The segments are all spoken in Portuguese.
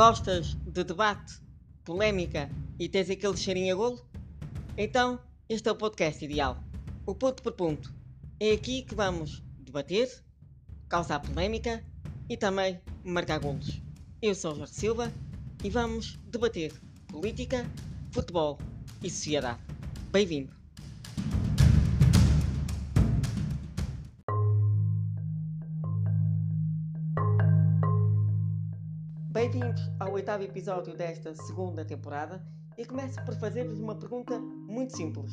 Gostas de debate, polémica e tens aquele cheirinho a golo? Então, este é o podcast ideal. O ponto por ponto. É aqui que vamos debater, causar polémica e também marcar golos. Eu sou Jorge Silva e vamos debater política, futebol e sociedade. Bem-vindo! Bem-vindos ao oitavo episódio desta segunda temporada e começo por fazer-vos uma pergunta muito simples.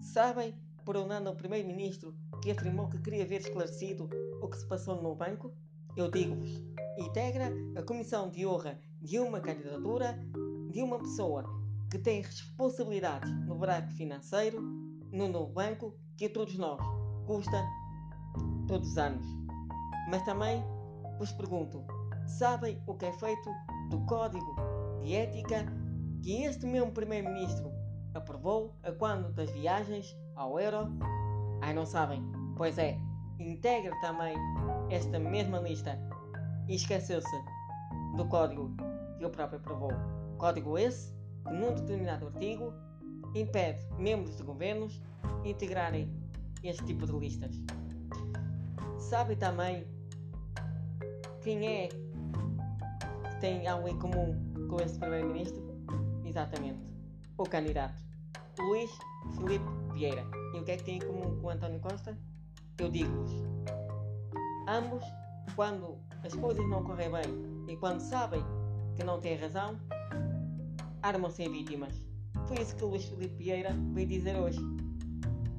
Sabem por onde anda o primeiro-ministro que afirmou que queria ver esclarecido o que se passou no banco? Eu digo-vos, integra a comissão de honra de uma candidatura de uma pessoa que tem responsabilidades no buraco financeiro, no novo banco, que a todos nós custa todos os anos. Mas também vos pergunto, sabem o que é feito do Código de Ética que este mesmo Primeiro-Ministro aprovou a quando das viagens ao Euro? Ai, não sabem? Pois é, integra também esta mesma lista e esqueceu-se do código que o próprio aprovou. Código esse que, num determinado artigo, impede membros de governos integrarem este tipo de listas. Sabe também quem é tem algo em comum com este Primeiro-Ministro? Exatamente, o candidato Luís Filipe Vieira. E o que é que tem em comum com António Costa? Eu digo-vos: ambos, quando as coisas não correm bem e quando sabem que não têm razão, armam-se em vítimas. Foi isso que Luís Filipe Vieira veio dizer hoje.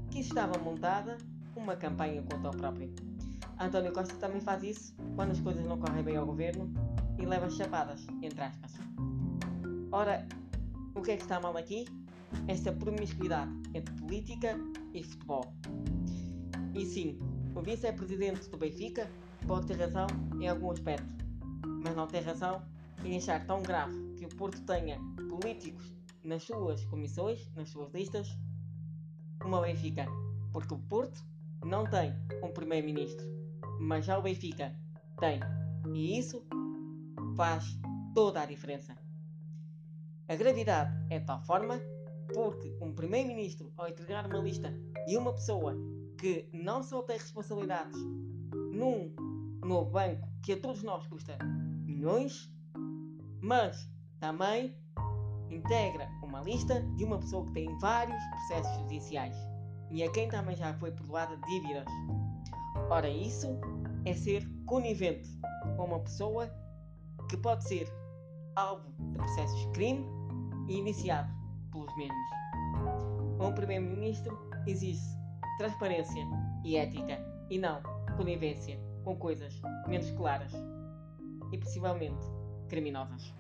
Que estava montada uma campanha contra o próprio. António Costa também faz isso quando as coisas não correm bem ao governo e leva chapadas, entre aspas. Ora, o que é que está mal aqui? Esta promiscuidade entre política e futebol. E sim, o vice-presidente do Benfica pode ter razão em algum aspecto, mas não tem razão em achar tão grave que o Porto tenha políticos nas suas comissões, nas suas listas, como o Benfica. Porque o Porto não tem um primeiro-ministro, mas já o Benfica tem. E isso faz toda a diferença. A gravidade é de tal forma porque um primeiro-ministro, ao entregar uma lista de uma pessoa que não só tem responsabilidades num novo banco que a todos nós custa milhões, mas também integra uma lista de uma pessoa que tem vários processos judiciais e a quem também já foi perdoada dívidas. Ora, isso é ser conivente com uma pessoa que pode ser alvo de processos de crime e iniciado pelos mesmos. Um primeiro-ministro exige transparência e ética e não conivência com coisas menos claras e possivelmente criminosas.